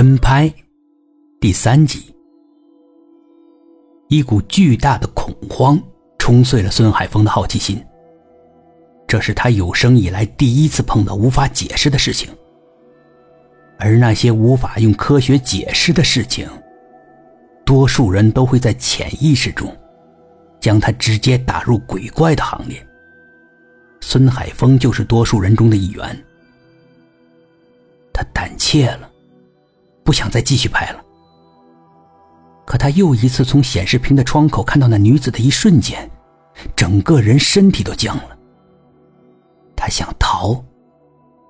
跟拍，第三集。一股巨大的恐慌冲碎了孙海峰的好奇心。这是他有生以来第一次碰到无法解释的事情，而那些无法用科学解释的事情，多数人都会在潜意识中，将他直接打入鬼怪的行列。孙海峰就是多数人中的一员。他胆怯了，不想再继续拍了。可他又一次从显示屏的窗口看到那女子的一瞬间，整个人身体都僵了。他想逃，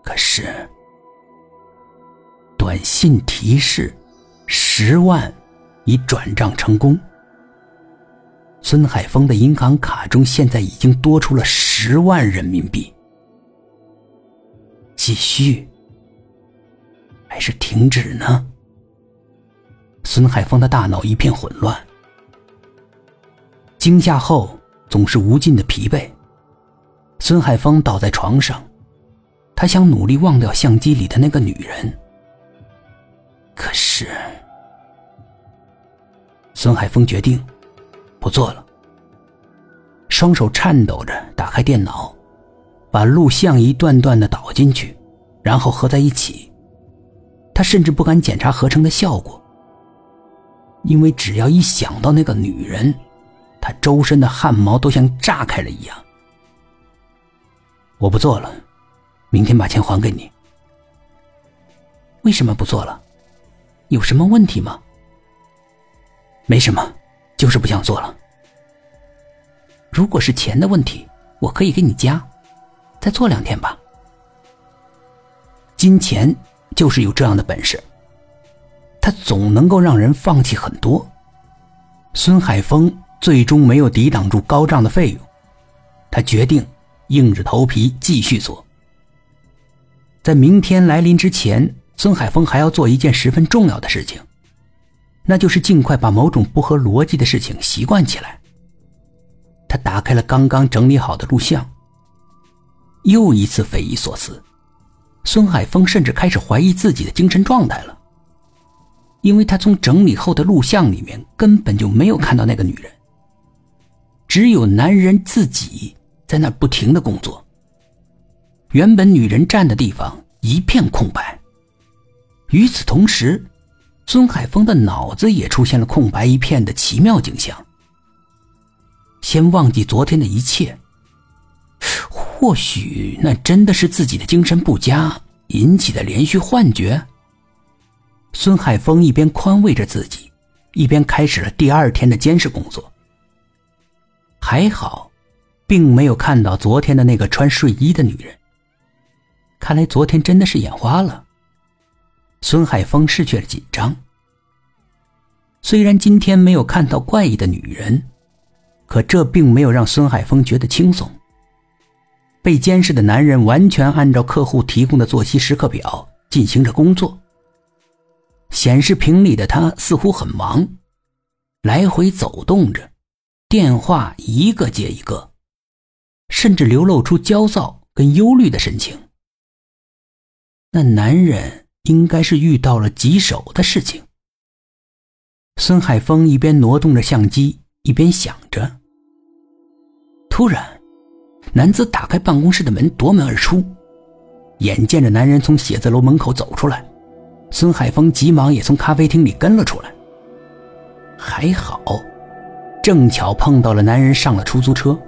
可是短信提示十万已转账成功。孙海峰的银行卡中现在已经多出了十万人民币。继续还是停止呢？孙海峰的大脑一片混乱，惊吓后总是无尽的疲惫。孙海峰倒在床上，他想努力忘掉相机里的那个女人，可是，孙海峰决定不做了。双手颤抖着打开电脑，把录像一段段的导进去，然后合在一起。他甚至不敢检查合成的效果，因为只要一想到那个女人，他周身的汗毛都像炸开了一样。我不做了，明天把钱还给你。为什么不做了？有什么问题吗？没什么，就是不想做了。如果是钱的问题，我可以给你加，再做两天吧。金钱就是有这样的本事，总能够让人放弃很多。孙海峰最终没有抵挡住高涨的费用，他决定。硬着头皮继续做。在明天来临之前，孙海峰还要做一件十分重要的事情，那就是尽快把某种不合逻辑的事情习惯起来。他打开了刚刚整理好的录像，又一次匪夷所思。孙海峰甚至开始怀疑自己的精神状态了，因为他从整理后的录像里面根本就没有看到那个女人，只有男人自己。在那不停的工作。原本女人站的地方一片空白。与此同时，孙海峰的脑子也出现了空白一片的奇妙景象。先忘记昨天的一切，或许那真的是自己的精神不佳引起的连续幻觉。孙海峰一边宽慰着自己，一边开始了第二天的监视工作。还好。并没有看到昨天的那个穿睡衣的女人。看来昨天真的是眼花了。孙海峰失去了紧张。虽然今天没有看到怪异的女人，可这并没有让孙海峰觉得轻松。被监视的男人完全按照客户提供的作息时刻表进行着工作。显示屏里的他似乎很忙，来回走动着，电话一个接一个。甚至流露出焦躁跟忧虑的神情。那男人应该是遇到了棘手的事情。孙海峰一边挪动着相机，一边想着。突然，男子打开办公室的门，夺门而出。眼见着男人从写字楼门口走出来，孙海峰急忙也从咖啡厅里跟了出来。还好，正巧碰到了男人上了出租车。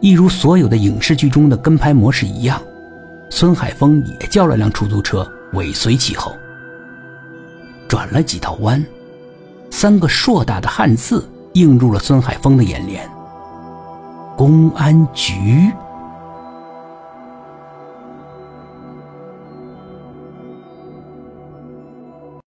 一如所有的影视剧中的跟拍模式一样，孙海峰也叫了辆出租车尾随其后。转了几道弯，三个硕大的汉字映入了孙海峰的眼帘：公安局。